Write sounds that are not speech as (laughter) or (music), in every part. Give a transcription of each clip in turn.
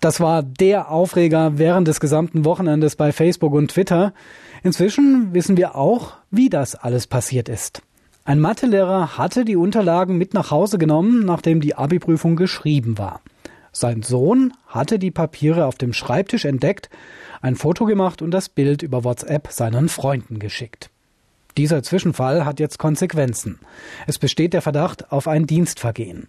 Das war der Aufreger während des gesamten Wochenendes bei Facebook und Twitter. Inzwischen wissen wir auch, wie das alles passiert ist. Ein Mathelehrer hatte die Unterlagen mit nach Hause genommen, nachdem die Abi-Prüfung geschrieben war. Sein Sohn hatte die Papiere auf dem Schreibtisch entdeckt, ein Foto gemacht und das Bild über WhatsApp seinen Freunden geschickt. Dieser Zwischenfall hat jetzt Konsequenzen. Es besteht der Verdacht auf ein Dienstvergehen.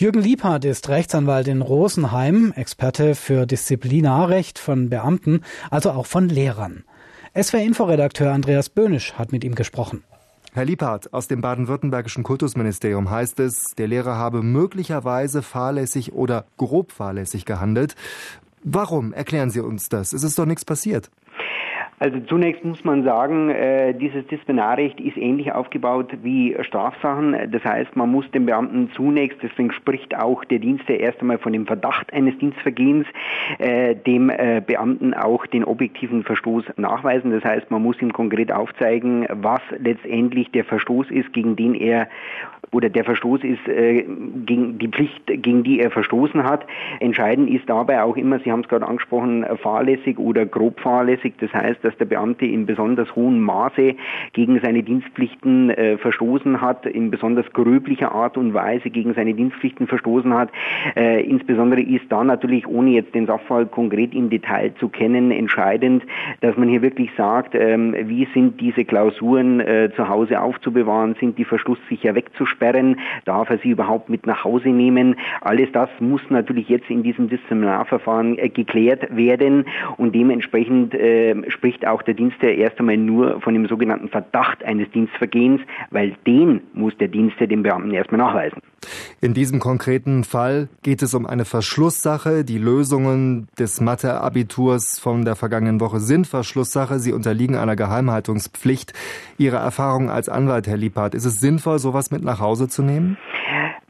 Jürgen Liebhardt ist Rechtsanwalt in Rosenheim, Experte für Disziplinarrecht von Beamten, also auch von Lehrern. SWR-Inforedakteur Andreas Böhnisch hat mit ihm gesprochen. Herr Liebhardt, aus dem baden-württembergischen Kultusministerium heißt es, der Lehrer habe möglicherweise fahrlässig oder grob fahrlässig gehandelt. Warum? Erklären Sie uns das. Es ist doch nichts passiert. Also zunächst muss man sagen, äh, dieses Disziplinarrecht ist ähnlich aufgebaut wie Strafsachen. Das heißt, man muss dem Beamten zunächst, deswegen spricht auch der Dienst ja erst einmal von dem Verdacht eines Dienstvergehens, äh, dem äh, Beamten auch den objektiven Verstoß nachweisen. Das heißt, man muss ihm konkret aufzeigen, was letztendlich der Verstoß ist, gegen den er oder der Verstoß ist äh, gegen die Pflicht, gegen die er verstoßen hat. Entscheidend ist dabei auch immer, Sie haben es gerade angesprochen, fahrlässig oder grob fahrlässig. Das heißt, dass der Beamte in besonders hohem Maße gegen seine Dienstpflichten äh, verstoßen hat, in besonders gröblicher Art und Weise gegen seine Dienstpflichten verstoßen hat. Äh, insbesondere ist da natürlich, ohne jetzt den Sachverhalt konkret im Detail zu kennen, entscheidend, dass man hier wirklich sagt, ähm, wie sind diese Klausuren äh, zu Hause aufzubewahren, sind die verschlusssicher wegzusperren, darf er sie überhaupt mit nach Hause nehmen. Alles das muss natürlich jetzt in diesem Disziplinarverfahren äh, geklärt werden und dementsprechend äh, spricht auch der Dienst ja erst einmal nur von dem sogenannten Verdacht eines Dienstvergehens, weil den muss der Dienst ja dem Beamten erstmal nachweisen. In diesem konkreten Fall geht es um eine Verschlusssache. Die Lösungen des Mathe-Abiturs von der vergangenen Woche sind Verschlusssache. Sie unterliegen einer Geheimhaltungspflicht. Ihre Erfahrung als Anwalt, Herr Liebhardt, ist es sinnvoll, sowas mit nach Hause zu nehmen?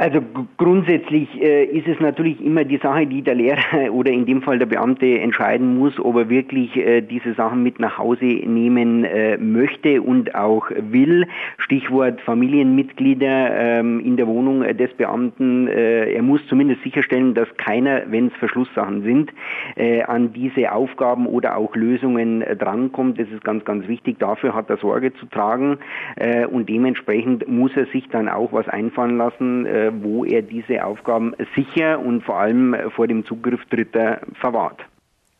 Also grundsätzlich äh, ist es natürlich immer die Sache, die der Lehrer (laughs) oder in dem Fall der Beamte entscheiden muss, ob er wirklich äh, diese Sachen mit nach Hause nehmen äh, möchte und auch will. Stichwort Familienmitglieder ähm, in der Wohnung des Beamten. Äh, er muss zumindest sicherstellen, dass keiner, wenn es Verschlusssachen sind, äh, an diese Aufgaben oder auch Lösungen äh, drankommt. Das ist ganz, ganz wichtig. Dafür hat er Sorge zu tragen und dementsprechend muss er sich dann auch was einfallen lassen wo er diese Aufgaben sicher und vor allem vor dem Zugriff Dritter verwahrt.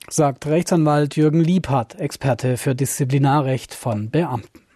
Sagt Rechtsanwalt Jürgen Liebhardt, Experte für Disziplinarrecht von Beamten.